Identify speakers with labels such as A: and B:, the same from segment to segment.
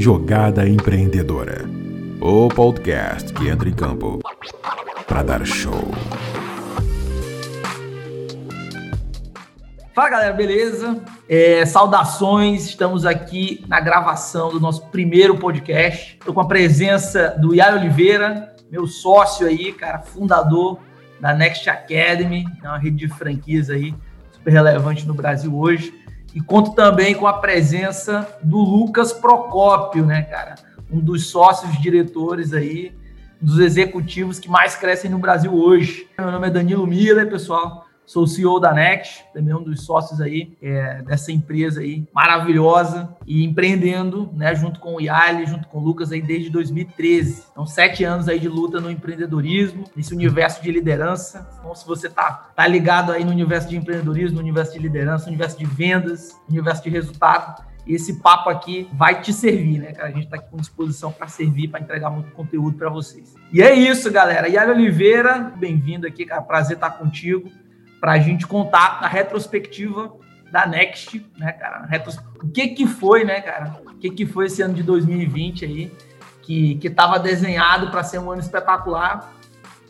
A: Jogada Empreendedora. O podcast que entra em campo para dar show.
B: Fala galera, beleza? É, saudações, estamos aqui na gravação do nosso primeiro podcast. Estou com a presença do Iaio Oliveira, meu sócio aí, cara, fundador da Next Academy, é uma rede de franquias aí super relevante no Brasil hoje. E conto também com a presença do Lucas Procópio, né, cara? Um dos sócios diretores aí, dos executivos que mais crescem no Brasil hoje. Meu nome é Danilo Miller, pessoal. Sou CEO da Next, também um dos sócios aí é, dessa empresa aí maravilhosa e empreendendo, né, junto com o Yali, junto com o Lucas aí desde 2013. Então, sete anos aí de luta no empreendedorismo, nesse universo de liderança. Então, se você tá, tá ligado aí no universo de empreendedorismo, no universo de liderança, no universo de vendas, no universo de resultado, esse papo aqui vai te servir, né, cara? A gente está aqui com disposição para servir, para entregar muito conteúdo para vocês. E é isso, galera. Yali Oliveira, bem-vindo aqui, cara. Prazer estar contigo para a gente contar a retrospectiva da Next, né, cara? Retros... O que que foi, né, cara? O que que foi esse ano de 2020 aí, que que estava desenhado para ser um ano espetacular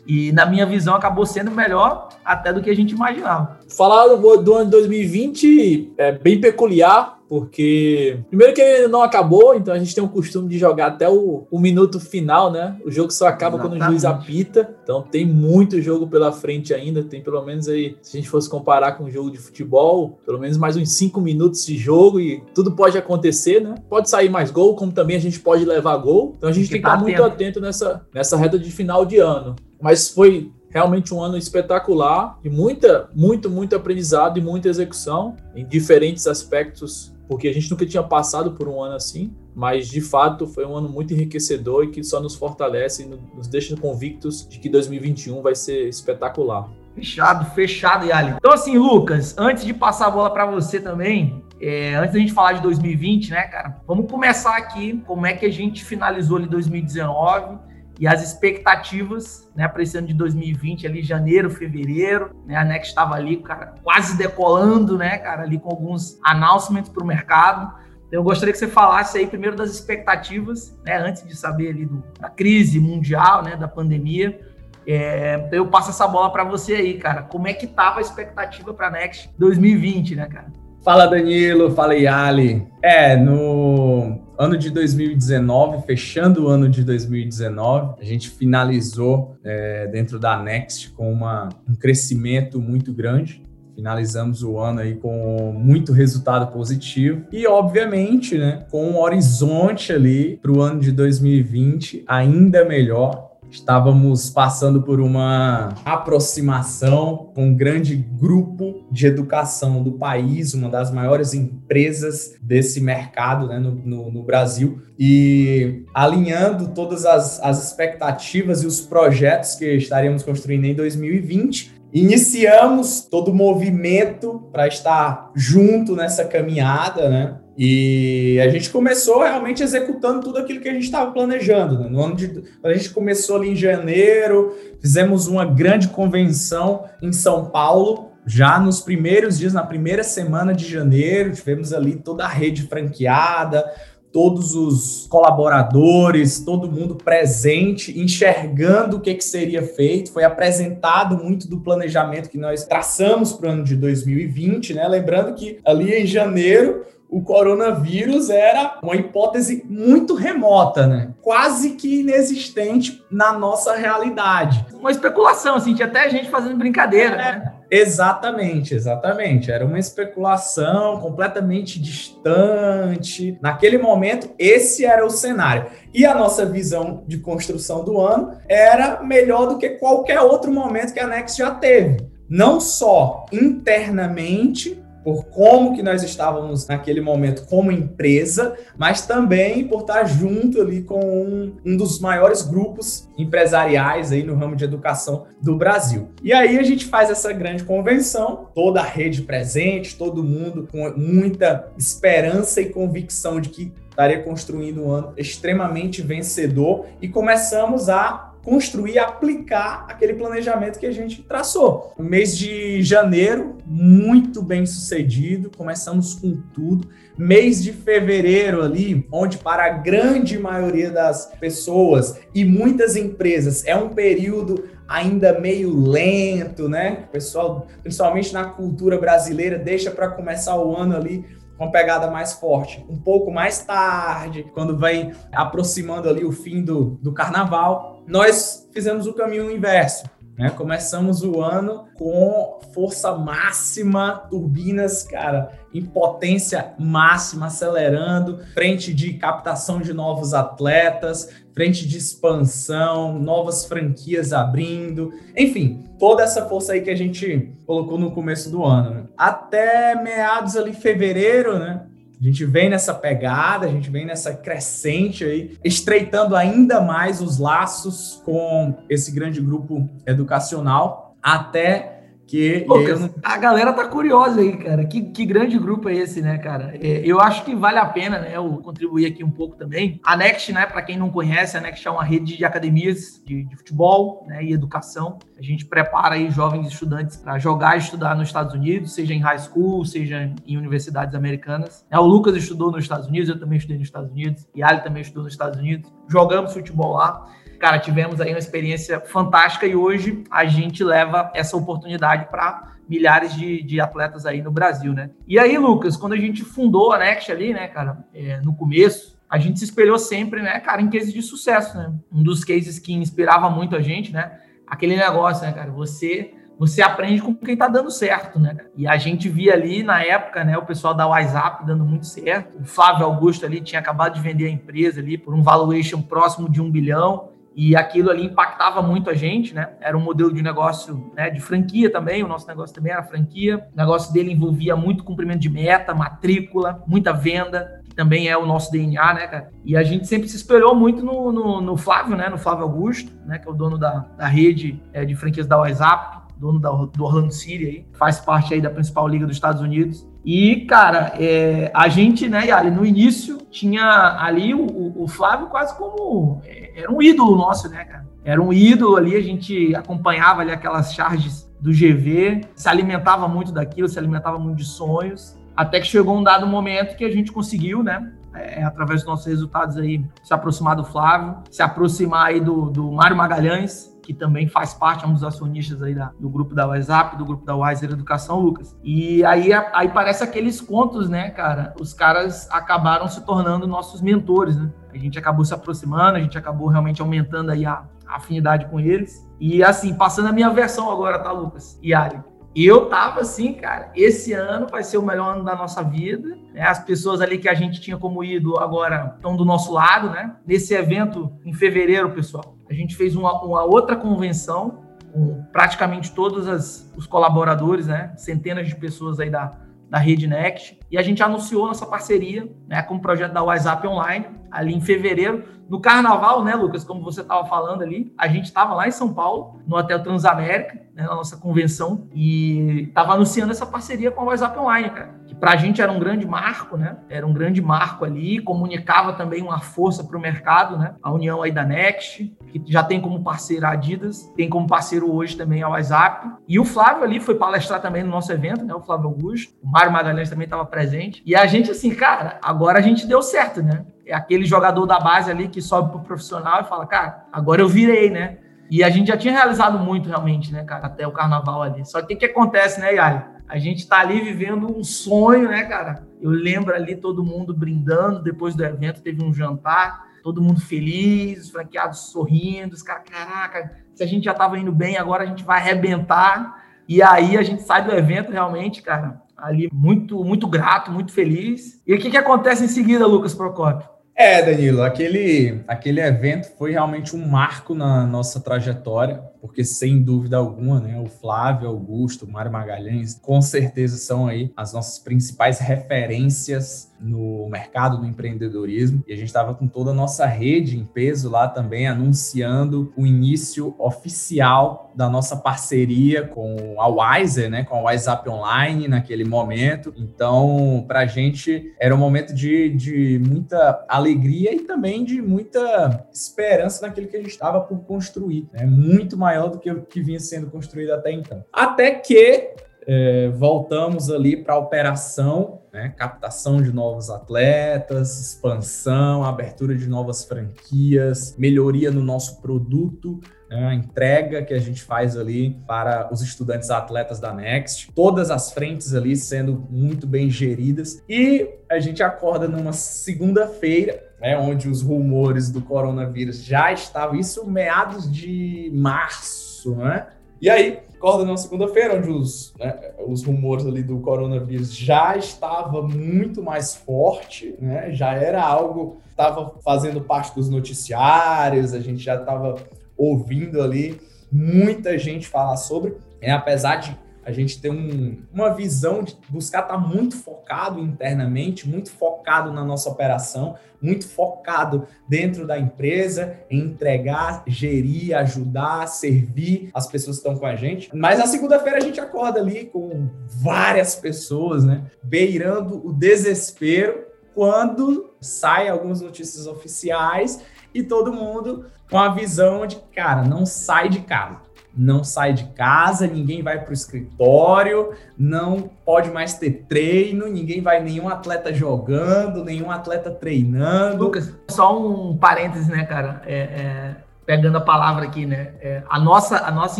B: e na minha visão acabou sendo melhor até do que a gente imaginava.
C: Falar do, ano de 2020 é bem peculiar, porque primeiro que ele não acabou, então a gente tem o costume de jogar até o, o minuto final, né? O jogo só acaba Exatamente. quando o juiz apita, então tem muito jogo pela frente ainda, tem pelo menos aí, se a gente fosse comparar com um jogo de futebol, pelo menos mais uns cinco minutos de jogo e tudo pode acontecer, né? Pode sair mais gol, como também a gente pode levar gol, então a gente tem que estar tá muito atento nessa, nessa reta de final de ano. Mas foi realmente um ano espetacular e muita, muito, muito aprendizado e muita execução em diferentes aspectos porque a gente nunca tinha passado por um ano assim, mas de fato foi um ano muito enriquecedor e que só nos fortalece e nos deixa convictos de que 2021 vai ser espetacular.
B: Fechado, fechado, Yali. Então, assim, Lucas, antes de passar a bola para você também, é, antes da gente falar de 2020, né, cara, vamos começar aqui como é que a gente finalizou ali 2019 e as expectativas né, para esse ano de 2020, ali janeiro, fevereiro, né, a Next estava ali, cara, quase decolando, né, cara, ali com alguns announcements para o mercado. Então, eu gostaria que você falasse aí primeiro das expectativas, né, antes de saber ali do, da crise mundial, né, da pandemia. É, então eu passo essa bola para você aí, cara. Como é que tava a expectativa para Next 2020, né, cara?
D: Fala Danilo, fala Yali. É, no ano de 2019, fechando o ano de 2019, a gente finalizou é, dentro da Next com uma, um crescimento muito grande. Finalizamos o ano aí com muito resultado positivo e, obviamente, né, com um horizonte ali para o ano de 2020 ainda melhor, estávamos passando por uma aproximação com um grande grupo de educação do país, uma das maiores empresas desse mercado né, no, no, no, Brasil, e alinhando todas as, as expectativas e os projetos que estaríamos construindo em 2020, iniciamos todo o movimento para estar junto nessa caminhada, né? E a gente começou realmente executando tudo aquilo que a gente estava planejando. Né? No ano de, a gente começou ali em janeiro, fizemos uma grande convenção em São Paulo. Já nos primeiros dias, na primeira semana de janeiro, tivemos ali toda a rede franqueada, todos os colaboradores, todo mundo presente, enxergando o que, que seria feito. Foi apresentado muito do planejamento que nós traçamos para o ano de 2020, né? Lembrando que ali em janeiro o coronavírus era uma hipótese muito remota, né? Quase que inexistente na nossa realidade.
B: Uma especulação, assim, tinha até gente fazendo brincadeira, é, né?
D: Exatamente, exatamente. Era uma especulação completamente distante. Naquele momento, esse era o cenário. E a nossa visão de construção do ano era melhor do que qualquer outro momento que a Next já teve. Não só internamente, por como que nós estávamos naquele momento como empresa, mas também por estar junto ali com um, um, dos maiores grupos empresariais aí no ramo de educação do Brasil. E aí a gente faz essa grande convenção, toda a rede presente, todo mundo com muita esperança e convicção de que estaria construindo um ano extremamente vencedor e começamos a construir, aplicar aquele planejamento que a gente traçou. O mês de janeiro, muito bem sucedido, começamos com tudo. Mês de fevereiro ali, onde para a grande maioria das pessoas e muitas empresas é um período ainda meio lento, né? O pessoal, principalmente na cultura brasileira, deixa para começar o ano ali com pegada mais forte, um pouco mais tarde, quando vem aproximando ali o fim do, do carnaval. Nós fizemos o caminho inverso. Né? Começamos o ano com força máxima, turbinas, cara, em potência máxima, acelerando, frente de captação de novos atletas, frente de expansão, novas franquias abrindo, enfim, toda essa força aí que a gente colocou no começo do ano. Né? Até meados ali fevereiro, né? A gente vem nessa pegada, a gente vem nessa crescente aí, estreitando ainda mais os laços com esse grande grupo educacional, até que
B: Lucas, eu... a galera tá curiosa aí, cara. Que, que grande grupo é esse, né, cara? É, eu acho que vale a pena, né, eu contribuir aqui um pouco também. A Next, né, para quem não conhece, a Next é uma rede de academias de, de futebol né, e educação. A gente prepara aí jovens estudantes para jogar e estudar nos Estados Unidos, seja em high school, seja em universidades americanas. É, o Lucas estudou nos Estados Unidos, eu também estudei nos Estados Unidos, e Ali também estudou nos Estados Unidos. Jogamos futebol lá cara, tivemos aí uma experiência fantástica e hoje a gente leva essa oportunidade para milhares de, de, atletas aí no Brasil, né? E aí, Lucas, quando a gente fundou a Next ali, né, cara, é, no começo, a gente se espelhou sempre, né, cara, em cases de sucesso, né? Um dos cases que inspirava muito a gente, né? Aquele negócio, né, cara, você você aprende com quem tá dando certo, né? E a gente via ali na época, né, o pessoal da WhatsApp dando muito certo. O Flávio Augusto ali tinha acabado de vender a empresa ali por um valuation próximo de um bilhão e aquilo ali impactava muito a gente, né? Era um modelo de negócio né, de franquia também, o nosso negócio também era franquia. O negócio dele envolvia muito cumprimento de meta, matrícula, muita venda, que também é o nosso DNA, né, cara? E a gente sempre se espelhou muito no, no, no Flávio, né? No Flávio Augusto, né? Que é o dono da, da rede é, de franquias da WhatsApp, dono da, do Orlando City aí, faz parte aí da principal liga dos Estados Unidos. E, cara, é, a gente, né, Yali, no início tinha ali o, o, Flávio quase como. É, era um ídolo nosso, né, cara? Era um ídolo ali, a gente acompanhava ali aquelas charges do GV, se alimentava muito daquilo, se alimentava muito de sonhos. Até que chegou um dado momento que a gente conseguiu, né? É, através dos nossos resultados aí, se aproximar do Flávio, se aproximar aí do, do Mário Magalhães, que também faz parte, é um dos acionistas aí da, do grupo da WhatsApp, do grupo da Wiser Educação, Lucas. E aí, aí parece aqueles contos, né, cara? Os caras acabaram se tornando nossos mentores, né? A gente acabou se aproximando, a gente acabou realmente aumentando aí a, a afinidade com eles. E assim, passando a minha versão agora, tá, Lucas? E Ali. E eu tava assim, cara, esse ano vai ser o melhor ano da nossa vida. Né? As pessoas ali que a gente tinha como ídolo agora estão do nosso lado, né? Nesse evento em fevereiro, pessoal, a gente fez uma, uma outra convenção com praticamente todos as, os colaboradores, né? Centenas de pessoas aí da, da Rede Next. E a gente anunciou nossa parceria né, com o projeto da WhatsApp Online, ali em fevereiro. No carnaval, né, Lucas, como você estava falando ali, a gente estava lá em São Paulo, no Hotel Transamérica, né, na nossa convenção, e estava anunciando essa parceria com a WhatsApp Online, cara para a gente era um grande marco, né? Era um grande marco ali, comunicava também uma força para o mercado, né? A união aí da Next, que já tem como parceiro a Adidas, tem como parceiro hoje também a WhatsApp. E o Flávio ali foi palestrar também no nosso evento, né? O Flávio Augusto. O Mário Magalhães também estava presente. E a gente, assim, cara, agora a gente deu certo, né? É aquele jogador da base ali que sobe pro profissional e fala, cara, agora eu virei, né? E a gente já tinha realizado muito realmente, né, cara, até o carnaval ali. Só que o que acontece, né, Yari? A gente está ali vivendo um sonho, né, cara? Eu lembro ali todo mundo brindando depois do evento, teve um jantar, todo mundo feliz, os franqueados sorrindo, os caras, caraca, se a gente já estava indo bem, agora a gente vai arrebentar. E aí a gente sai do evento realmente, cara, ali muito, muito grato, muito feliz. E o que, que acontece em seguida, Lucas Procópio?
D: É, Danilo, aquele, aquele evento foi realmente um marco na nossa trajetória porque sem dúvida alguma, né, o Flávio Augusto, o Mário Magalhães, com certeza são aí as nossas principais referências no mercado do empreendedorismo e a gente estava com toda a nossa rede em peso lá também anunciando o início oficial da nossa parceria com a Wiser, né, com a WhatsApp Online naquele momento. Então, para a gente era um momento de, de muita alegria e também de muita esperança naquilo que a gente estava por construir, né, muito maior do que o que vinha sendo construído até então. Até que é, voltamos ali para a operação, né, captação de novos atletas, expansão, abertura de novas franquias, melhoria no nosso produto, né, a entrega que a gente faz ali para os estudantes atletas da Next, todas as frentes ali sendo muito bem geridas. E a gente acorda numa segunda-feira né, onde os rumores do coronavírus já estavam, isso meados de março, né? E aí, acorda na segunda-feira, onde os, né, os rumores ali do coronavírus já estava muito mais forte, né? Já era algo estava fazendo parte dos noticiários, a gente já estava ouvindo ali muita gente falar sobre, é, apesar de a gente ter um, uma visão de buscar estar muito focado internamente, muito focado na nossa operação, muito focado dentro da empresa, em entregar, gerir, ajudar, servir as pessoas que estão com a gente. Mas na segunda-feira a gente acorda ali com várias pessoas, né, beirando o desespero quando saem algumas notícias oficiais e todo mundo com a visão de, cara, não sai de casa não sai de casa, ninguém vai para o escritório, não pode mais ter treino, ninguém vai nenhum atleta jogando, nenhum atleta treinando.
B: Lucas, só um parêntese, né, cara? É, é, pegando a palavra aqui, né? É, a, nossa, a nossa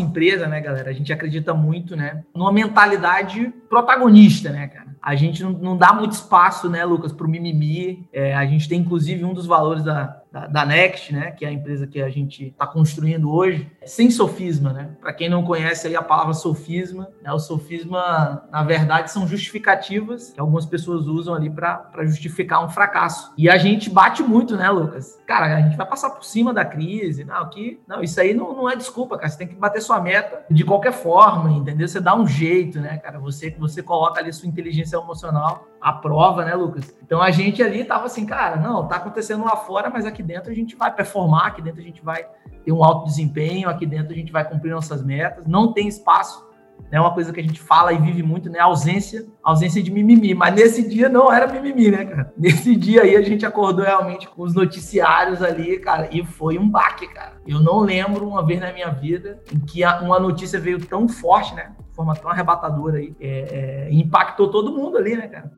B: empresa, né, galera? A gente acredita muito, né? Numa mentalidade protagonista, né, cara? A gente não, não dá muito espaço, né, Lucas, para o mimimi. É, a gente tem, inclusive, um dos valores da, da, da, Next, né, que é a empresa que a gente está construindo hoje, sem sofisma, né? Para quem não conhece aí a palavra sofisma, né, o sofisma, na verdade, são justificativas que algumas pessoas usam ali para justificar um fracasso. E a gente bate muito, né, Lucas? Cara, a gente vai passar por cima da crise, não, que, não, isso aí não, não é desculpa, cara. Você tem que bater sua meta de qualquer forma, entendeu? Você dá um jeito, né, cara? Você você coloca ali sua inteligência emocional à prova, né, Lucas? Então a gente ali tava assim, cara, não, tá acontecendo lá fora, mas aqui dentro a gente vai performar, aqui dentro a gente vai ter um alto desempenho, aqui dentro a gente vai cumprir nossas metas, não tem espaço é né, uma coisa que a gente fala e vive muito, né? Ausência, ausência de mimimi. Mas nesse dia não era mimimi, né, cara? Nesse dia aí a gente acordou realmente com os noticiários ali, cara, e foi um baque, cara. Eu não lembro uma vez na minha vida em que uma notícia veio tão forte, né? De forma tão arrebatadora aí, é, é, impactou todo mundo ali, né, cara?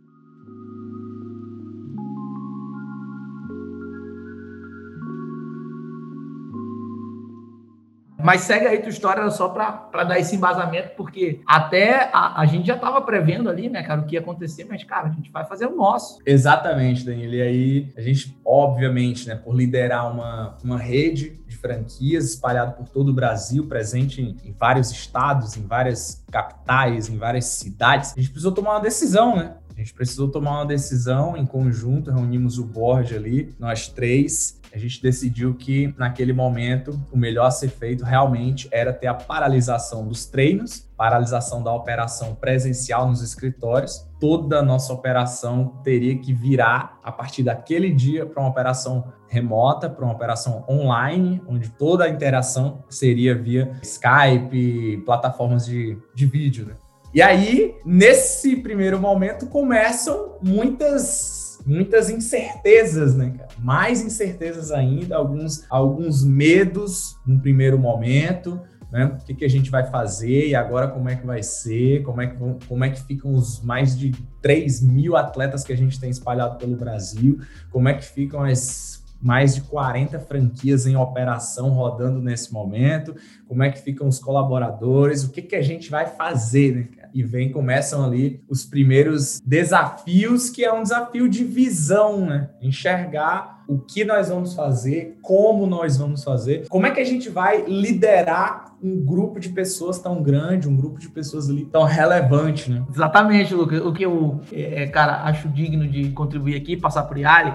B: Mas segue aí tua história só para dar esse embasamento, porque até a, a gente já estava prevendo ali, né, cara, o que ia acontecer, mas, cara, a gente vai fazer o nosso.
D: Exatamente, Daniel. E aí, a gente, obviamente, né, por liderar uma, uma rede de franquias espalhada por todo o Brasil, presente em, em vários estados, em várias capitais, em várias cidades, a gente precisou tomar uma decisão, né? A gente precisou tomar uma decisão em conjunto, reunimos o board ali, nós três, a gente decidiu que naquele momento o melhor a ser feito realmente era ter a paralisação dos treinos, paralisação da operação presencial nos escritórios. Toda a nossa operação teria que virar a partir daquele dia para uma operação remota, para uma operação online, onde toda a interação seria via Skype, plataformas de, de vídeo. Né? E aí, nesse primeiro momento, começam muitas muitas incertezas, né, cara? Mais incertezas ainda, alguns, alguns medos no primeiro momento, né? O que, que a gente vai fazer e agora como é que vai ser? Como é que, como é que ficam os mais de 3 mil atletas que a gente tem espalhado pelo Brasil? Como é que ficam as mais de 40 franquias em operação rodando nesse momento? Como é que ficam os colaboradores? O que, que a gente vai fazer, né, cara? E vem, começam ali os primeiros desafios, que é um desafio de visão, né? Enxergar o que nós vamos fazer, como nós vamos fazer, como é que a gente vai liderar um grupo de pessoas tão grande, um grupo de pessoas ali tão relevante, né?
B: Exatamente, Lucas. O que eu, é, cara, acho digno de contribuir aqui, passar por Yali,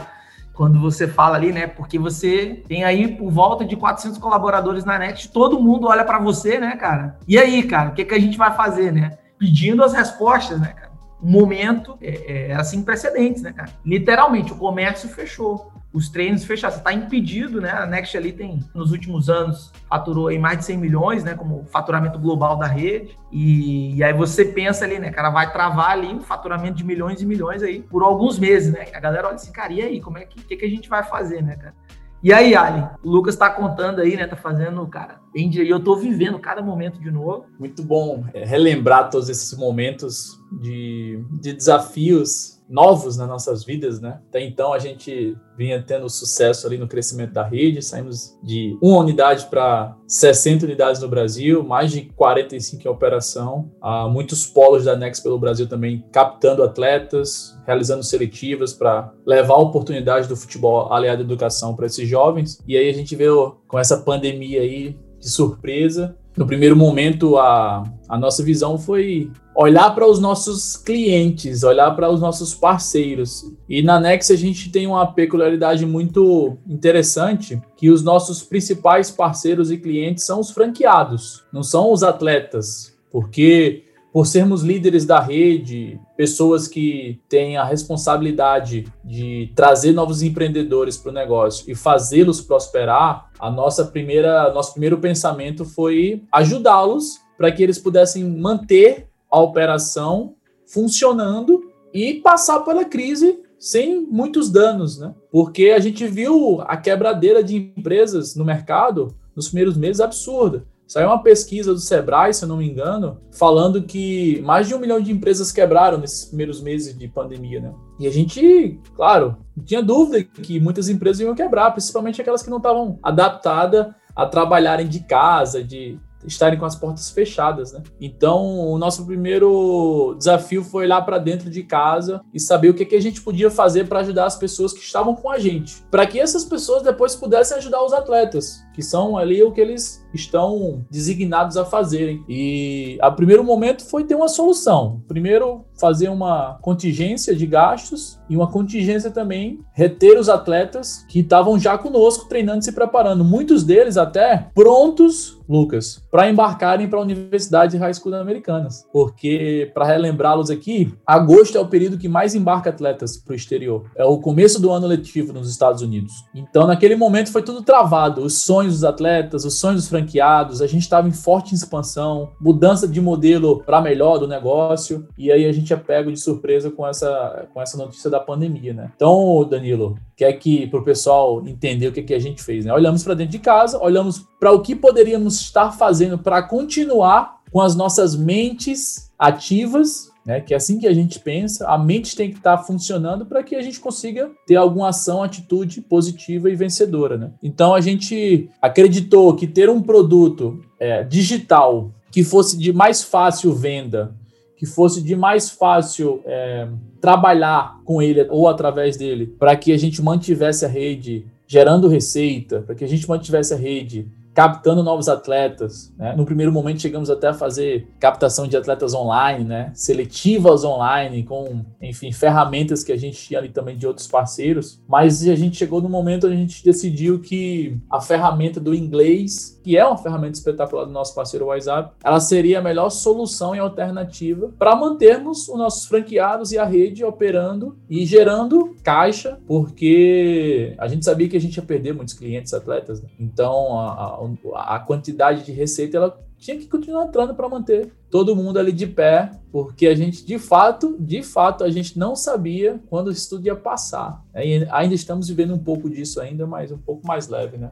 B: quando você fala ali, né? Porque você tem aí por volta de 400 colaboradores na Next, todo mundo olha para você, né, cara? E aí, cara, o que, que a gente vai fazer, né? Pedindo as respostas, né, cara? Um momento é, é, precedentes, né, cara? Literalmente, o comércio fechou os treinos fechados. Você está impedido, né? A Next ali tem, nos últimos anos, faturou aí mais de 100 milhões, né? Como faturamento global da rede. E, e aí você pensa ali, né? Cara, vai travar ali um faturamento de milhões e milhões aí por alguns meses, né? A galera olha assim, cara, e aí? Como é que, que, que a gente vai fazer, né, cara? E aí, Ali, o Lucas tá contando aí, né? Tá fazendo, cara, bem e eu tô vivendo cada momento de novo.
C: Muito bom é, relembrar todos esses momentos de, de desafios novos nas nossas vidas, né? Até então a gente vinha tendo sucesso ali no crescimento da rede, saímos de uma unidade para 60 unidades no Brasil, mais de 45 em operação, há muitos polos da Next pelo Brasil também captando atletas, realizando seletivas para levar a oportunidade do futebol aliado à educação para esses jovens. E aí a gente veio com essa pandemia aí de surpresa. No primeiro momento, a, a nossa visão foi olhar para os nossos clientes, olhar para os nossos parceiros. E na Nex a gente tem uma peculiaridade muito interessante, que os nossos principais parceiros e clientes são os franqueados, não são os atletas, porque por sermos líderes da rede, pessoas que têm a responsabilidade de trazer novos empreendedores para o negócio e fazê-los prosperar, a nossa primeira, nosso primeiro pensamento foi ajudá-los para que eles pudessem manter a operação funcionando e passar pela crise sem muitos danos, né? Porque a gente viu a quebradeira de empresas no mercado nos primeiros meses absurda. Saiu uma pesquisa do Sebrae, se eu não me engano, falando que mais de um milhão de empresas quebraram nesses primeiros meses de pandemia, né? E a gente, claro, não tinha dúvida que muitas empresas iam quebrar, principalmente aquelas que não estavam adaptadas a trabalharem de casa, de estarem com as portas fechadas, né? Então, o nosso primeiro desafio foi lá para dentro de casa e saber o que, que a gente podia fazer para ajudar as pessoas que estavam com a gente, para que essas pessoas depois pudessem ajudar os atletas, que são ali o que eles estão designados a fazerem. E a primeiro momento foi ter uma solução. Primeiro, fazer uma contingência de gastos e uma contingência também reter os atletas que estavam já conosco treinando e se preparando. Muitos deles até prontos Lucas, para embarcarem para a Universidade de High School Americanas. Porque, para relembrá-los aqui, agosto é o período que mais embarca atletas para o exterior. É o começo do ano letivo nos Estados Unidos. Então, naquele momento, foi tudo travado. Os sonhos dos atletas, os sonhos dos franqueados, a gente estava em forte expansão, mudança de modelo para melhor do negócio. E aí a gente é pego de surpresa com essa, com essa notícia da pandemia, né? Então, Danilo, quer que para o pessoal entender o que, que a gente fez, né? Olhamos para dentro de casa, olhamos para o que poderíamos estar fazendo para continuar com as nossas mentes ativas, né? Que é assim que a gente pensa, a mente tem que estar funcionando para que a gente consiga ter alguma ação, atitude positiva e vencedora, né? Então a gente acreditou que ter um produto é, digital que fosse de mais fácil venda, que fosse de mais fácil é, trabalhar com ele ou através dele, para que a gente mantivesse a rede gerando receita, para que a gente mantivesse a rede captando novos atletas. Né? No primeiro momento chegamos até a fazer captação de atletas online, né? seletivas online, com, enfim, ferramentas que a gente tinha ali também de outros parceiros. Mas a gente chegou no momento onde a gente decidiu que a ferramenta do inglês, que é uma ferramenta espetacular do nosso parceiro WhatsApp, ela seria a melhor solução e alternativa para mantermos os nossos franqueados e a rede operando e gerando caixa, porque a gente sabia que a gente ia perder muitos clientes atletas. Né? Então, a, a a quantidade de receita ela tinha que continuar entrando para manter todo mundo ali de pé, porque a gente de fato, de fato, a gente não sabia quando isso tudo ia passar. E ainda estamos vivendo um pouco disso ainda, mas um pouco mais leve, né?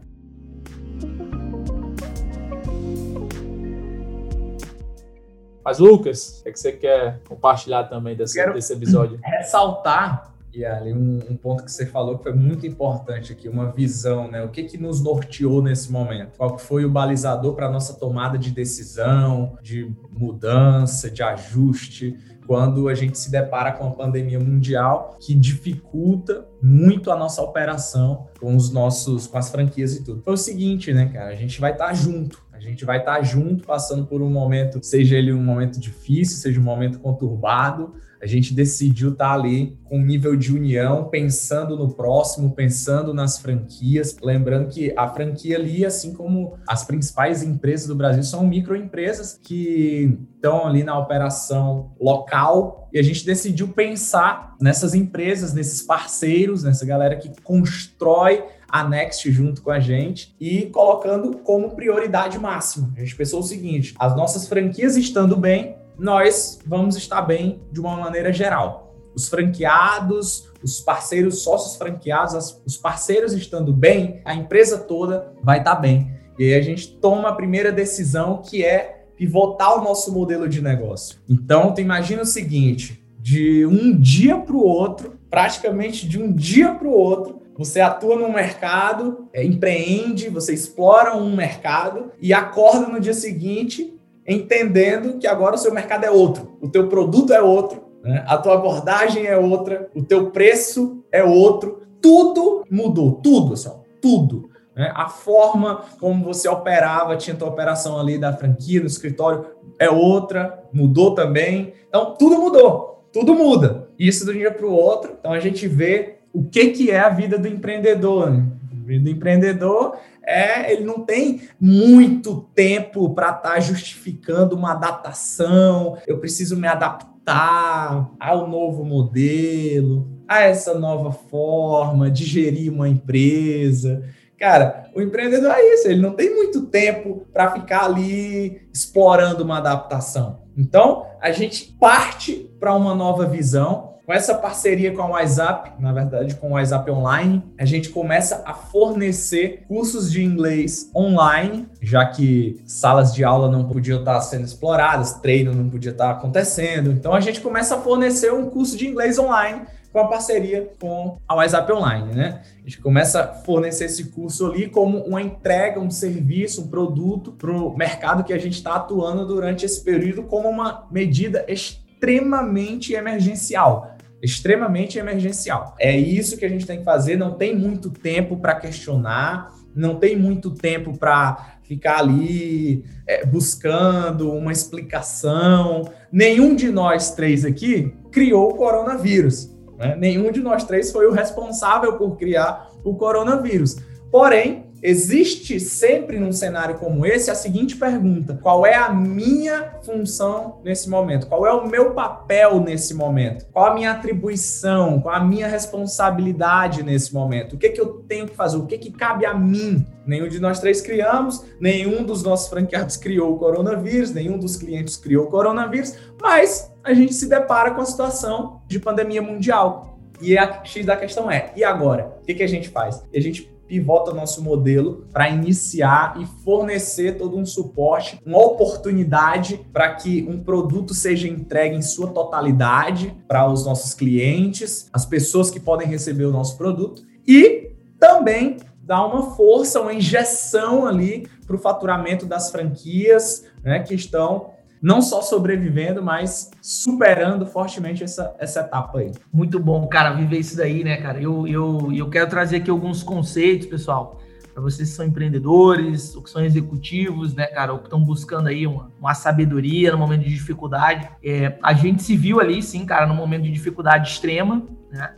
C: Mas Lucas, o que, é que você quer compartilhar também desse, desse episódio?
D: Ressaltar e ali um, um, ponto que você falou que foi muito importante aqui, uma visão, né? O que que nos norteou nesse momento? Qual foi o balizador para nossa tomada de decisão, de mudança, de ajuste? quando a gente se depara com a pandemia mundial que dificulta muito a nossa operação com os nossos com as franquias e tudo. Foi o seguinte, né, cara, a gente vai estar tá junto. A gente vai estar junto, passando por um momento, seja ele um momento difícil, seja um momento conturbado, a gente decidiu estar ali com um nível de união, pensando no próximo, pensando nas franquias. Lembrando que a franquia ali, assim como as principais empresas do Brasil, são microempresas que estão ali na operação local e a gente decidiu pensar nessas empresas, nesses parceiros, nessa galera que constrói a Next junto com a gente e colocando como prioridade máxima. A gente pensou o seguinte: as nossas franquias estando bem, nós vamos estar bem de uma maneira geral. Os franqueados, os parceiros, sócios franqueados, os parceiros estando bem, a empresa toda vai estar bem. E aí a gente toma a primeira decisão que é pivotar o nosso modelo de negócio. Então, tu imagina o seguinte: de um dia para o outro, praticamente de um dia para o outro, você atua no mercado, é, empreende, você explora um mercado e acorda no dia seguinte entendendo que agora o seu mercado é outro, o teu produto é outro, né? a tua abordagem é outra, o teu preço é outro, tudo mudou, tudo, assim, tudo. Né? A forma como você operava, tinha tua operação ali da franquia, no escritório, é outra, mudou também. Então, tudo mudou, tudo muda. Isso de um dia para o outro. Então, a gente vê o que, que é a vida do empreendedor. Né? A vida do empreendedor é, ele não tem muito tempo para estar tá justificando uma adaptação. Eu preciso me adaptar ao novo modelo, a essa nova forma de gerir uma empresa. Cara, o empreendedor é isso, ele não tem muito tempo para ficar ali explorando uma adaptação. Então, a gente parte para uma nova visão com essa parceria com a WhatsApp, na verdade com o WhatsApp Online, a gente começa a fornecer cursos de inglês online, já que salas de aula não podiam estar sendo exploradas, treino não podia estar acontecendo. Então a gente começa a fornecer um curso de inglês online com a parceria com a WhatsApp Online, né? A gente começa a fornecer esse curso ali como uma entrega, um serviço, um produto para o mercado que a gente está atuando durante esse período como uma medida extremamente emergencial extremamente emergencial. É isso que a gente tem que fazer, não tem muito tempo para questionar, não tem muito tempo para ficar ali é, buscando uma explicação. Nenhum de nós três aqui criou o coronavírus. Né? Nenhum de nós três foi o responsável por criar o coronavírus. Porém, Existe sempre num cenário como esse a seguinte pergunta: qual é a minha função nesse momento? Qual é o meu papel nesse momento? Qual a minha atribuição? Qual a minha responsabilidade nesse momento? O que, que eu tenho que fazer? O que, que cabe a mim? Nenhum de nós três criamos, nenhum dos nossos franqueados criou o coronavírus, nenhum dos clientes criou o coronavírus, mas a gente se depara com a situação de pandemia mundial. E a X da questão é: e agora? O que, que a gente faz? E a gente pivota nosso modelo para iniciar e fornecer todo um suporte, uma oportunidade para que um produto seja entregue em sua totalidade para os nossos clientes, as pessoas que podem receber o nosso produto e também dar uma força, uma injeção ali para o faturamento das franquias né, que estão não só sobrevivendo, mas superando fortemente essa, essa etapa aí.
B: Muito bom, cara, viver isso daí, né, cara? Eu, eu, eu quero trazer aqui alguns conceitos, pessoal, para vocês que são empreendedores, ou que são executivos, né, cara, ou que estão buscando aí uma, uma sabedoria no momento de dificuldade. É, a gente se viu ali, sim, cara, no momento de dificuldade extrema, né?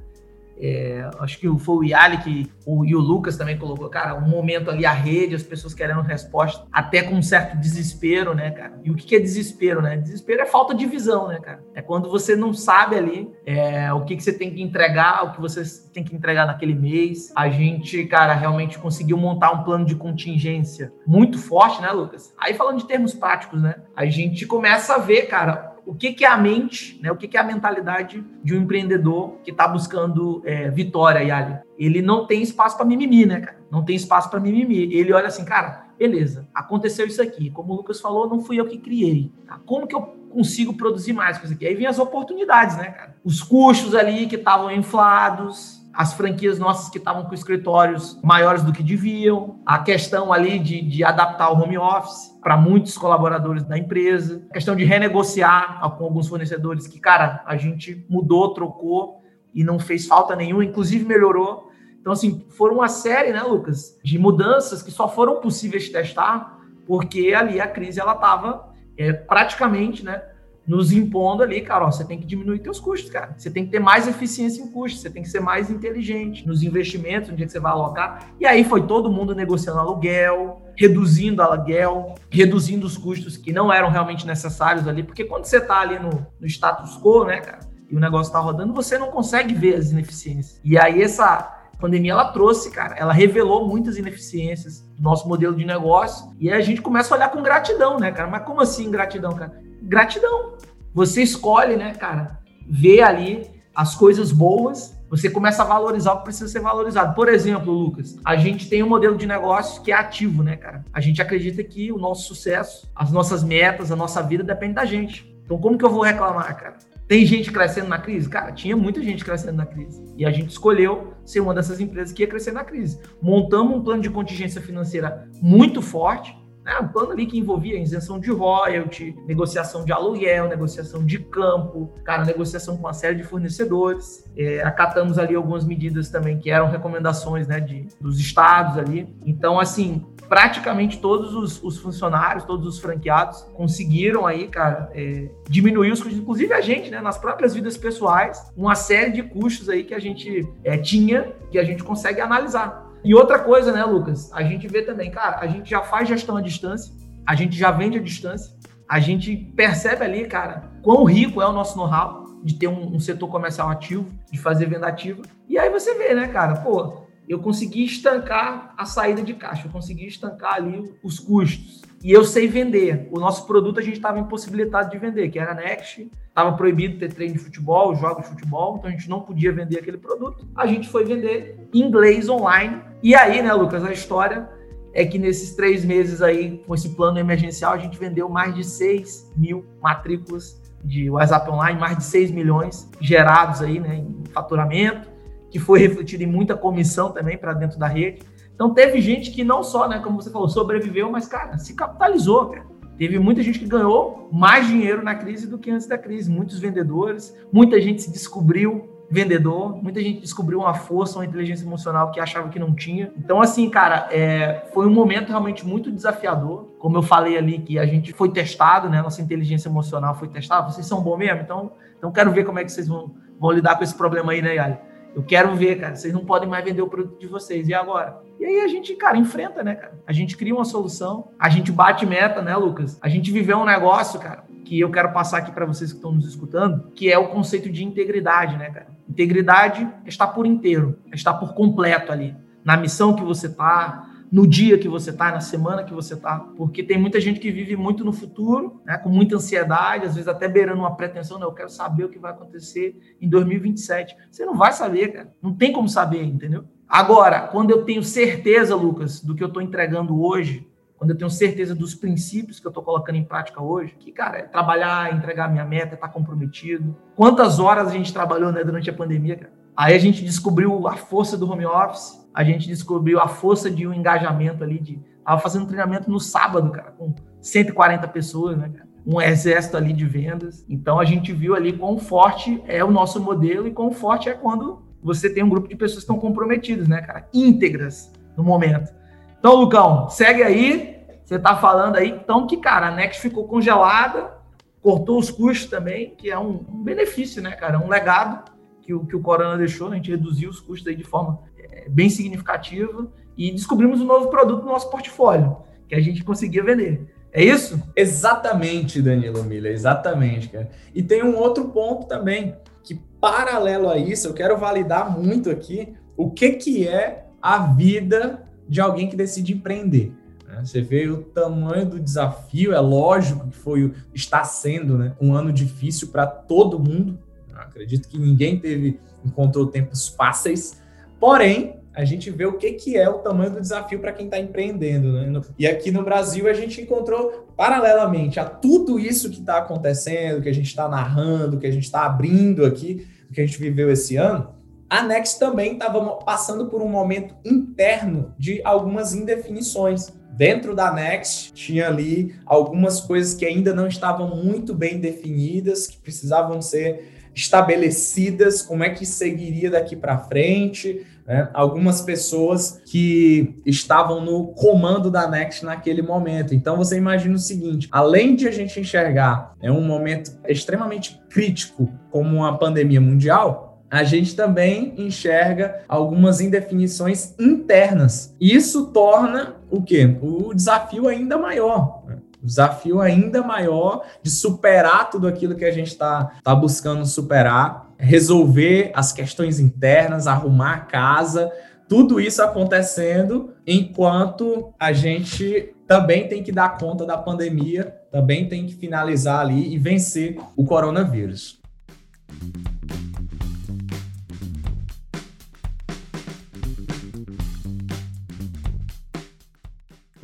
B: É, acho que foi o Yali que, o, e o Lucas também colocou, cara, um momento ali a rede, as pessoas querendo resposta, até com um certo desespero, né, cara? E o que, é desespero, né? Desespero é falta de visão, né, cara? É quando você não sabe ali é, o que, que você tem que entregar, o que você tem que entregar naquele mês. A gente, cara, realmente conseguiu montar um plano de contingência muito forte, né, Lucas? Aí falando de termos práticos, né? A gente começa a ver, cara, o que, que é a mente, né? o que, que é a mentalidade de um empreendedor que está buscando é, vitória, Yali. Ele não tem espaço para mimimi, né, cara? Não tem espaço para mimimi. Ele olha assim, cara, beleza, aconteceu isso aqui. Como o Lucas falou, não fui eu que criei. Tá? Como que eu consigo produzir mais com isso aqui? Aí vem as oportunidades, né, cara? Os custos ali que estavam inflados, as franquias nossas que estavam com escritórios maiores do que deviam, a questão ali de, de adaptar o home office para muitos colaboradores da empresa, a questão de renegociar com alguns fornecedores que, cara, a gente mudou, trocou e não fez falta nenhuma, inclusive melhorou. Então, assim, foram uma série, né, Lucas, de mudanças que só foram possíveis testar porque ali a crise ela estava é, praticamente, né, nos impondo ali, cara, ó, você tem que diminuir seus custos, cara. Você tem que ter mais eficiência em custos, você tem que ser mais inteligente nos investimentos, onde é que você vai alocar. E aí foi todo mundo negociando aluguel, reduzindo aluguel, reduzindo os custos que não eram realmente necessários ali, porque quando você está ali no, no status quo, né, cara, e o negócio está rodando, você não consegue ver as ineficiências. E aí essa pandemia ela trouxe, cara, ela revelou muitas ineficiências do nosso modelo de negócio e a gente começa a olhar com gratidão, né, cara? Mas como assim gratidão, cara? Gratidão. Você escolhe, né, cara, ver ali as coisas boas, você começa a valorizar o que precisa ser valorizado. Por exemplo, Lucas, a gente tem um modelo de negócio que é ativo, né, cara? A gente acredita que o nosso sucesso, as nossas metas, a nossa vida depende da gente. Então, como que eu vou reclamar, cara? Tem gente crescendo na crise? Cara, tinha muita gente crescendo na crise. E a gente escolheu ser uma dessas empresas que ia crescer na crise. Montamos um plano de contingência financeira muito forte, né? um plano ali que envolvia isenção de royalty, negociação de aluguel, negociação de campo, cara, negociação com uma série de fornecedores. É, acatamos ali algumas medidas também que eram recomendações né, de, dos estados ali. Então, assim, praticamente todos os, os, funcionários, todos os franqueados conseguiram aí, cara, é, diminuir os custos, inclusive a gente, né, nas próprias vidas pessoais, uma série de custos aí que a gente é, tinha, que a gente consegue analisar. E outra coisa, né, Lucas, a gente vê também, cara, a gente já faz gestão à distância, a gente já vende à distância, a gente percebe ali, cara, quão rico é o nosso know-how de ter um, um setor comercial ativo, de fazer venda ativa. E aí você vê, né, cara, pô, eu consegui estancar a saída de caixa, eu consegui estancar ali os custos. E eu sei vender. O nosso produto a gente estava impossibilitado de vender, que era Next. Estava proibido ter treino de futebol, jogos de futebol, então a gente não podia vender aquele produto. A gente foi vender inglês online. E aí, né, Lucas, a história é que nesses três meses aí, com esse plano emergencial, a gente vendeu mais de 6 mil matrículas de WhatsApp Online, mais de 6 milhões gerados aí, né, em faturamento que foi refletido em muita comissão também para dentro da rede. Então teve gente que não só, né, como você falou, sobreviveu, mas cara, se capitalizou, cara. Teve muita gente que ganhou mais dinheiro na crise do que antes da crise, muitos vendedores, muita gente se descobriu vendedor, muita gente descobriu uma força, uma inteligência emocional que achava que não tinha. Então, assim, cara, é, foi um momento realmente muito desafiador. Como eu falei ali, que a gente foi testado, né? Nossa inteligência emocional foi testada. Vocês são bons mesmo? Então, então quero ver como é que vocês vão, vão lidar com esse problema aí, né, Yali? Eu quero ver, cara. Vocês não podem mais vender o produto de vocês. E agora? E aí a gente, cara, enfrenta, né, cara? A gente cria uma solução, a gente bate meta, né, Lucas? A gente viveu um negócio, cara, que eu quero passar aqui para vocês que estão nos escutando, que é o conceito de integridade, né, cara? Integridade é por inteiro, é por completo ali, na missão que você tá, no dia que você está, na semana que você está, porque tem muita gente que vive muito no futuro, né, com muita ansiedade, às vezes até beirando uma pretensão, né, eu quero saber o que vai acontecer em 2027. Você não vai saber, cara. Não tem como saber, entendeu? Agora, quando eu tenho certeza, Lucas, do que eu estou entregando hoje, quando eu tenho certeza dos princípios que eu estou colocando em prática hoje, que, cara, é trabalhar, entregar minha meta, estar tá comprometido. Quantas horas a gente trabalhou né, durante a pandemia, cara? Aí a gente descobriu a força do home office, a gente descobriu a força de um engajamento ali. De, tava fazendo treinamento no sábado, cara, com 140 pessoas, né, cara? Um exército ali de vendas. Então a gente viu ali quão forte é o nosso modelo e quão forte é quando você tem um grupo de pessoas que estão comprometidas, né, cara? Íntegras no momento. Então, Lucão, segue aí. Você tá falando aí, então, que, cara, a Next ficou congelada, cortou os custos também, que é um, um benefício, né, cara? Um legado que o, que o Corona deixou, a gente reduziu os custos aí de forma bem significativa e descobrimos um novo produto no nosso portfólio, que a gente conseguia vender. É isso?
D: Exatamente, Danilo Miller, exatamente, cara. E tem um outro ponto também, que paralelo a isso, eu quero validar muito aqui o que, que é a vida de alguém que decide empreender. Né? Você vê o tamanho do desafio, é lógico que foi, está sendo né, um ano difícil para todo mundo. Eu acredito que ninguém teve encontrou tempos fáceis, Porém, a gente vê o que, que é o tamanho do desafio para quem está empreendendo. Né? E aqui no Brasil a gente encontrou, paralelamente a tudo isso que está acontecendo, que a gente está narrando, que a gente está abrindo aqui, que a gente viveu esse ano, a Next também estava passando por um momento interno de algumas indefinições. Dentro da Next tinha ali algumas coisas que ainda não estavam muito bem definidas, que precisavam ser estabelecidas, como é que seguiria daqui para frente, né? algumas pessoas que estavam no comando da Next naquele momento. Então você imagina o seguinte: além de a gente enxergar é um momento extremamente crítico como uma pandemia mundial, a gente também enxerga algumas indefinições internas. Isso torna o quê? O desafio ainda maior. O desafio ainda maior de superar tudo aquilo que a gente está tá buscando superar, resolver as questões internas, arrumar a casa, tudo isso acontecendo enquanto a gente também tem que dar conta da pandemia, também tem que finalizar ali e vencer o coronavírus.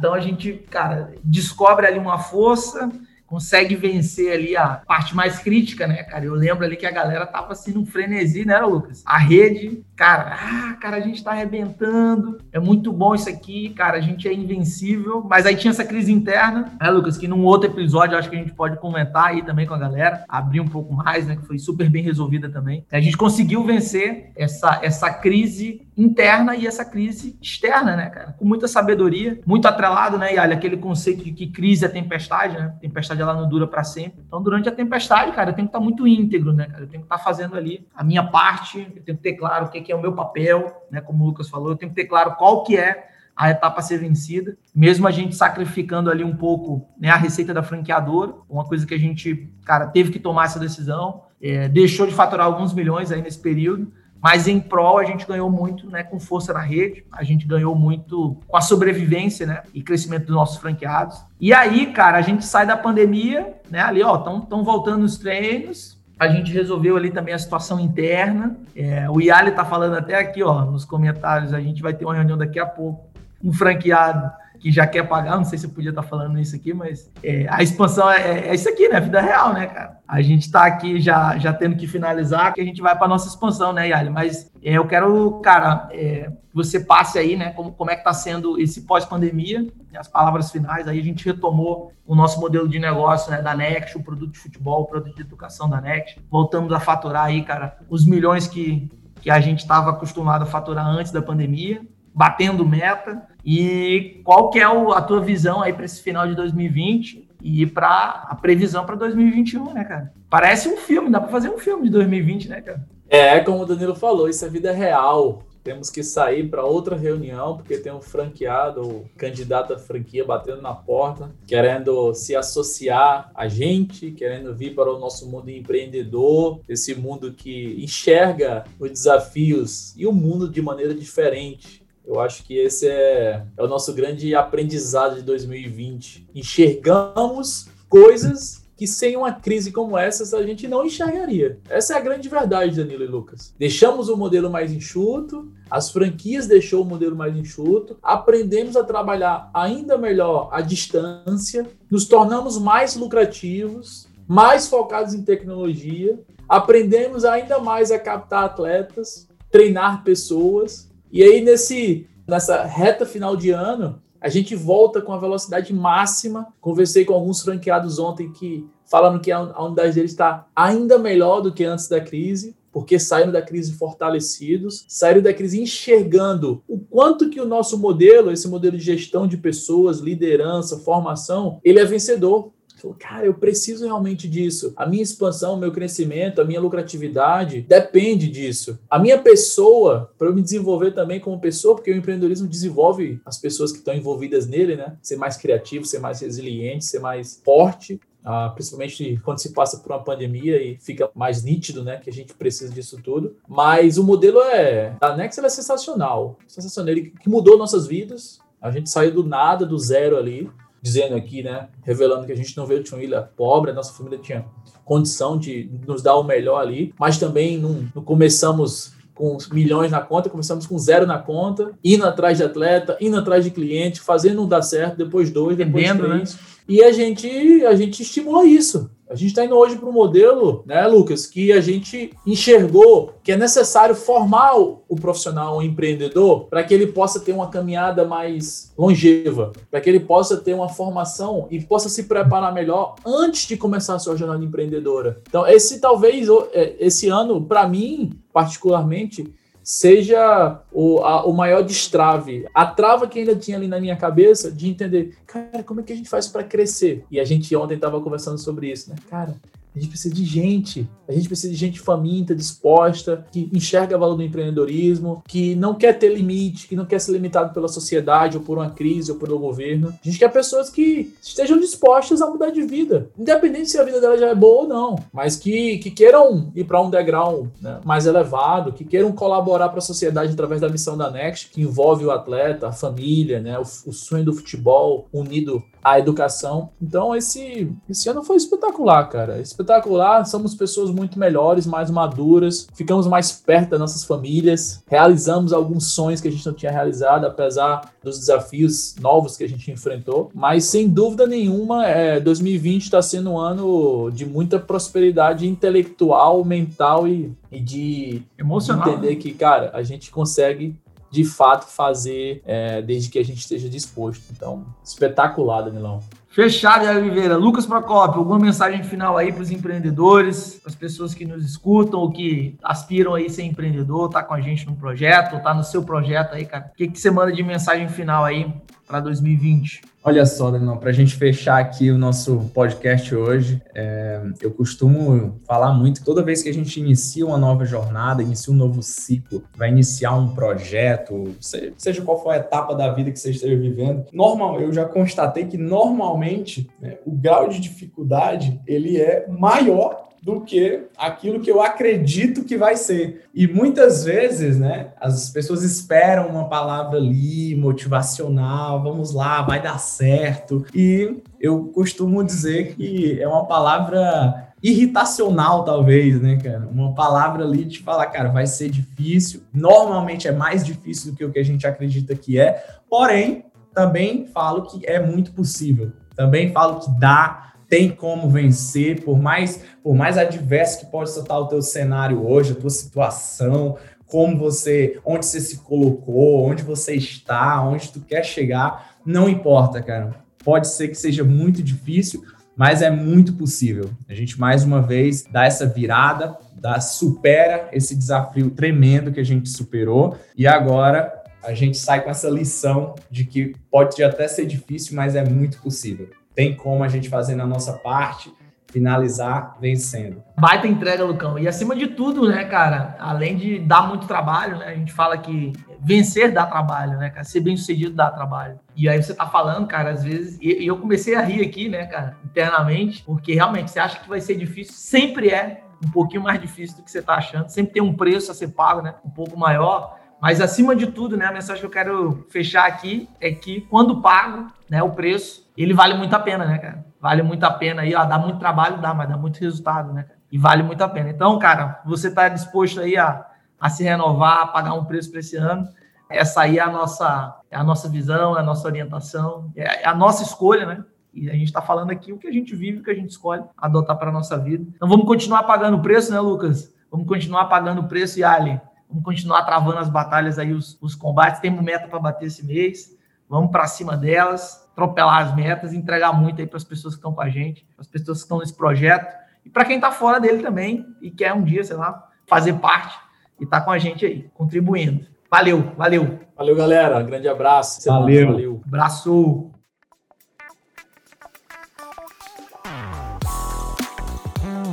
B: Então a gente, cara, descobre ali uma força, consegue vencer ali a parte mais crítica, né, cara? Eu lembro ali que a galera tava assim num frenesi, né, Lucas? A rede, cara, ah, cara, a gente tá arrebentando, é muito bom isso aqui, cara, a gente é invencível, mas aí tinha essa crise interna, né, Lucas, que num outro episódio acho que a gente pode comentar aí também com a galera, abrir um pouco mais, né, que foi super bem resolvida também. A gente conseguiu vencer essa, essa crise interna e essa crise externa, né, cara? Com muita sabedoria, muito atrelado, né, Yali, aquele conceito de que crise é tempestade, né? Tempestade ela não dura para sempre. Então, durante a tempestade, cara, eu tenho que estar muito íntegro, né, cara? Eu tenho que estar fazendo ali a minha parte, eu tenho que ter claro o que é o meu papel, né, como o Lucas falou, eu tenho que ter claro qual que é a etapa a ser vencida, mesmo a gente sacrificando ali um pouco né, a receita da franqueadora, uma coisa que a gente, cara, teve que tomar essa decisão, é, deixou de faturar alguns milhões aí nesse período, mas em prol a gente ganhou muito né, com força na rede, a gente ganhou muito com a sobrevivência né, e crescimento dos nossos franqueados. E aí, cara, a gente sai da pandemia, né? Ali, ó, estão voltando os treinos, a gente resolveu ali também a situação interna. É, o Yali tá falando até aqui, ó, nos comentários, a gente vai ter uma reunião daqui a pouco. Um franqueado que já quer pagar, não sei se eu podia estar falando isso aqui, mas é, a expansão é, é, isso aqui, né? Vida real, né, cara? A gente está aqui já, já tendo que finalizar, que a gente vai para nossa expansão, né, Yali? Mas é, eu quero, cara, é, que você passe aí, né, como, como é que está sendo esse pós-pandemia, as palavras finais, aí a gente retomou o nosso modelo de negócio, né, da Next, o produto de futebol, o produto de educação da Next, voltamos a faturar aí, cara, os milhões que, que a gente estava acostumado a faturar antes da pandemia, batendo meta. E qual que é a tua visão aí para esse final de 2020 e para a previsão para 2021, né, cara? Parece um filme, dá para fazer um filme de 2020, né, cara?
C: É, como o Danilo falou, isso é vida real. Temos que sair para outra reunião, porque tem um franqueado, o candidato à franquia batendo na porta, querendo se associar a gente, querendo vir para o nosso mundo empreendedor, esse mundo que enxerga os desafios e o mundo de maneira diferente. Eu acho que esse é, é o nosso grande aprendizado de 2020. Enxergamos coisas que sem uma crise como essa a gente não enxergaria. Essa é a grande verdade, Danilo e Lucas. Deixamos o modelo mais enxuto, as franquias deixou o modelo mais enxuto, aprendemos a trabalhar ainda melhor à distância, nos tornamos mais lucrativos, mais focados em tecnologia, aprendemos ainda mais a captar atletas, treinar pessoas e aí, nesse, nessa reta final de ano, a gente volta com a velocidade máxima. Conversei com alguns franqueados ontem que falando que a unidade deles está ainda melhor do que antes da crise, porque saíram da crise fortalecidos, saíram da crise enxergando o quanto que o nosso modelo, esse modelo de gestão de pessoas, liderança, formação, ele é vencedor. Falou, cara, eu preciso realmente disso. A minha expansão, o meu crescimento, a minha lucratividade depende disso. A minha pessoa, para eu me desenvolver também como pessoa, porque o empreendedorismo desenvolve as pessoas que estão envolvidas nele, né? Ser mais criativo, ser mais resiliente, ser mais forte. Uh, principalmente quando se passa por uma pandemia e fica mais nítido, né, que a gente precisa disso tudo. Mas o modelo é a Nex é sensacional, sensacional, ele que mudou nossas vidas. A gente saiu do nada, do zero ali, dizendo aqui, né, revelando que a gente não veio de uma ilha pobre, a nossa família tinha condição de nos dar o melhor ali, mas também não, não começamos com milhões na conta, começamos com zero na conta, indo atrás de atleta, indo atrás de cliente, fazendo um dar certo, depois dois, depois Entendendo, três. Né? E a gente, a gente estimula isso. A gente está indo hoje para um modelo, né, Lucas, que a gente enxergou que é necessário formar o profissional, o empreendedor, para que ele possa ter uma caminhada mais longeva, para que ele possa ter uma formação e possa se preparar melhor antes de começar a sua jornada empreendedora. Então, esse talvez, é, esse ano, para mim, particularmente, seja o, a, o maior destrave. A trava que ainda tinha ali na minha cabeça de entender, cara, como é que a gente faz para crescer? E a gente ontem estava conversando sobre isso, né? Cara, a gente precisa de gente. A gente precisa de gente faminta, disposta, que enxerga o valor do empreendedorismo, que não quer ter limite, que não quer ser limitado pela sociedade, ou por uma crise, ou pelo governo. A gente quer pessoas que estejam dispostas a mudar de vida, independente se a vida dela já é boa ou não, mas que, que queiram ir para um degrau né, mais elevado, que queiram colaborar para a sociedade através da missão da Next, que envolve o atleta, a família, né, o, o sonho do futebol unido à educação. Então, esse, esse ano foi espetacular, cara. Espetacular. Somos pessoas muito melhores, mais maduras, ficamos mais perto das nossas famílias, realizamos alguns sonhos que a gente não tinha realizado, apesar dos desafios novos que a gente enfrentou. Mas, sem dúvida nenhuma, é, 2020 está sendo um ano de muita prosperidade intelectual, mental e, e de,
B: Emocional,
C: de entender
B: né?
C: que, cara, a gente consegue de fato fazer é, desde que a gente esteja disposto. Então, espetacular, Danilão.
B: Fechado, Oliveira. Lucas Procópio, alguma mensagem final aí para os empreendedores, para as pessoas que nos escutam ou que aspiram aí ser empreendedor, tá com a gente no projeto, tá no seu projeto aí, cara? O que, que você manda de mensagem final aí para 2020?
D: Olha só, Danilão, para a gente fechar aqui o nosso podcast hoje, é, eu costumo falar muito toda vez que a gente inicia uma nova jornada, inicia um novo ciclo, vai iniciar um projeto, seja qual for a etapa da vida que você esteja vivendo, normal, eu já constatei que normalmente né, o grau de dificuldade ele é maior do que aquilo que eu acredito que vai ser. E muitas vezes, né, as pessoas esperam uma palavra ali motivacional, vamos lá, vai dar certo. E eu costumo dizer que é uma palavra irritacional, talvez, né, cara? Uma palavra ali de falar, cara, vai ser difícil. Normalmente é mais difícil do que o que a gente acredita que é. Porém, também falo que é muito possível. Também falo que dá, tem como vencer, por mais, por mais adverso que possa estar o teu cenário hoje, a tua situação, como você, onde você se colocou, onde você está, onde tu quer chegar, não importa, cara. Pode ser que seja muito difícil, mas é muito possível. A gente mais uma vez dá essa virada, dá, supera esse desafio tremendo que a gente superou e agora a gente sai com essa lição de que pode até ser difícil, mas é muito possível. Tem como a gente fazer na nossa parte, finalizar vencendo.
B: Baita entrega, Lucão. E acima de tudo, né, cara, além de dar muito trabalho, né, a gente fala que vencer dá trabalho, né, cara, ser bem sucedido dá trabalho. E aí você tá falando, cara, às vezes, e eu comecei a rir aqui, né, cara, internamente, porque realmente você acha que vai ser difícil, sempre é um pouquinho mais difícil do que você tá achando, sempre tem um preço a ser pago, né, um pouco maior, mas acima de tudo, né, a mensagem que eu quero fechar aqui é que quando pago, né, o preço, ele vale muito a pena, né, cara? Vale muito a pena aí, ó, dá muito trabalho, dá, mas dá muito resultado, né? Cara? E vale muito a pena. Então, cara, você está disposto aí a, a se renovar, a pagar um preço para esse ano, essa aí é a nossa, é a nossa visão, é a nossa orientação, é a nossa escolha, né? E a gente está falando aqui o que a gente vive, o que a gente escolhe adotar para a nossa vida. Então vamos continuar pagando o preço, né, Lucas? Vamos continuar pagando o preço e Ali. Vamos continuar travando as batalhas aí, os, os combates. Temos meta para bater esse mês. Vamos para cima delas, atropelar as metas, entregar muito aí para as pessoas que estão com a gente, para as pessoas que estão nesse projeto e para quem está fora dele também e quer um dia, sei lá, fazer parte e tá com a gente aí, contribuindo. Valeu, valeu.
C: Valeu, galera. Grande abraço.
D: Valeu.
C: valeu.
B: Abraço.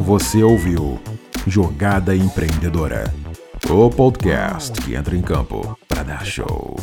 A: Você ouviu Jogada Empreendedora, o podcast que entra em campo para dar show.